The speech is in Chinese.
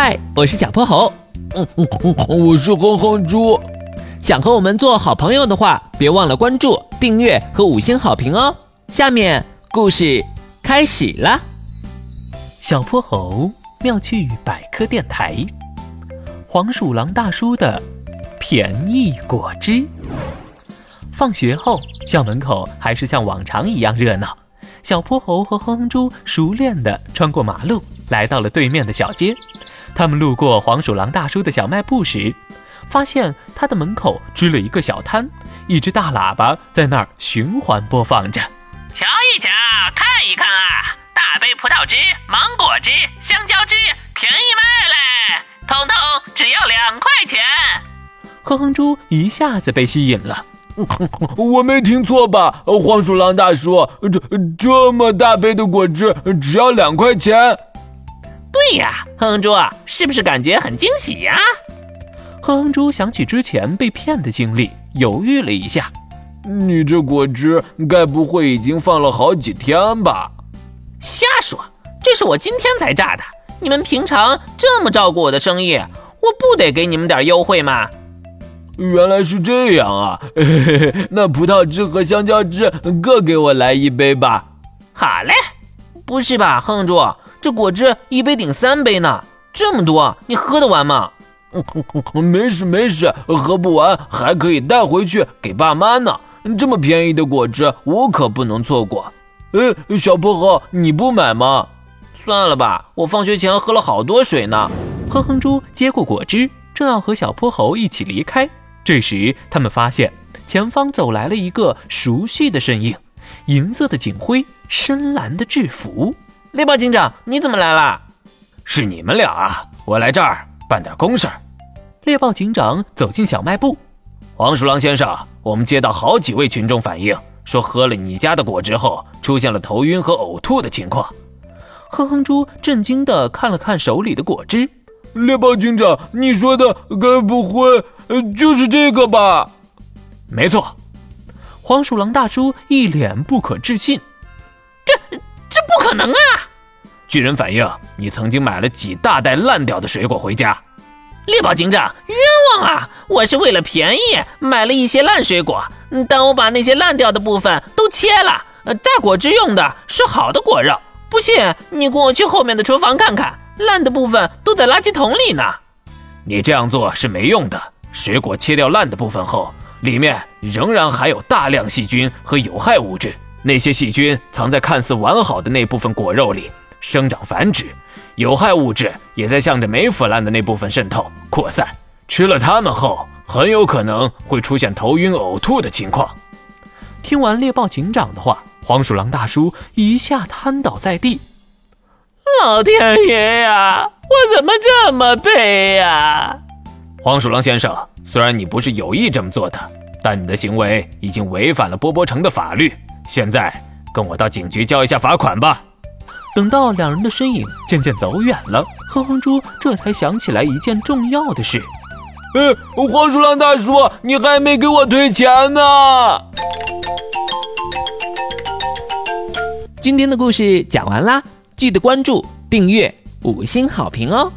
嗨，我是小泼猴。嗯嗯嗯，我是哼哼猪。想和我们做好朋友的话，别忘了关注、订阅和五星好评哦。下面故事开始了。小泼猴妙趣百科电台，黄鼠狼大叔的便宜果汁。放学后，校门口还是像往常一样热闹。小泼猴和哼哼猪熟练地穿过马路，来到了对面的小街。他们路过黄鼠狼大叔的小卖部时，发现他的门口支了一个小摊，一只大喇叭在那儿循环播放着。瞧一瞧，看一看啊！大杯葡萄汁、芒果汁、香蕉汁，便宜卖嘞！通通只要两块钱。哼哼猪一下子被吸引了。我没听错吧，黄鼠狼大叔？这这么大杯的果汁只要两块钱？对呀，哼哼猪，是不是感觉很惊喜呀？哼哼猪想起之前被骗的经历，犹豫了一下。你这果汁该不会已经放了好几天吧？瞎说，这是我今天才榨的。你们平常这么照顾我的生意，我不得给你们点优惠吗？原来是这样啊！那葡萄汁和香蕉汁各给我来一杯吧。好嘞。不是吧，哼哼猪，这果汁一杯顶三杯呢，这么多，你喝得完吗？没事没事，喝不完还可以带回去给爸妈呢。这么便宜的果汁，我可不能错过。哎，小泼猴，你不买吗？算了吧，我放学前喝了好多水呢。哼哼猪接过果汁，正要和小泼猴一起离开。这时，他们发现前方走来了一个熟悉的身影，银色的警徽，深蓝的制服。猎豹警长，你怎么来了？是你们俩啊！我来这儿办点公事。猎豹警长走进小卖部。黄鼠狼先生，我们接到好几位群众反映，说喝了你家的果汁后，出现了头晕和呕吐的情况。哼哼猪震惊地看了看手里的果汁。猎豹警长，你说的该不会就是这个吧？没错。黄鼠狼大叔一脸不可置信：“这这不可能啊！”据人反映，你曾经买了几大袋烂掉的水果回家。猎豹警长，冤枉啊！我是为了便宜买了一些烂水果，但我把那些烂掉的部分都切了，榨果汁用的是好的果肉。不信，你跟我去后面的厨房看看。烂的部分都在垃圾桶里呢。你这样做是没用的。水果切掉烂的部分后，里面仍然含有大量细菌和有害物质。那些细菌藏在看似完好的那部分果肉里生长繁殖，有害物质也在向着没腐烂的那部分渗透扩散。吃了它们后，很有可能会出现头晕、呕吐的情况。听完猎豹警长的话，黄鼠狼大叔一下瘫倒在地。老天爷呀！我怎么这么背呀？黄鼠狼先生，虽然你不是有意这么做的，但你的行为已经违反了波波城的法律。现在跟我到警局交一下罚款吧。等到两人的身影渐渐走远了，哼哼猪这才想起来一件重要的事。呃，黄鼠狼大叔，你还没给我退钱呢。今天的故事讲完啦。记得关注、订阅、五星好评哦！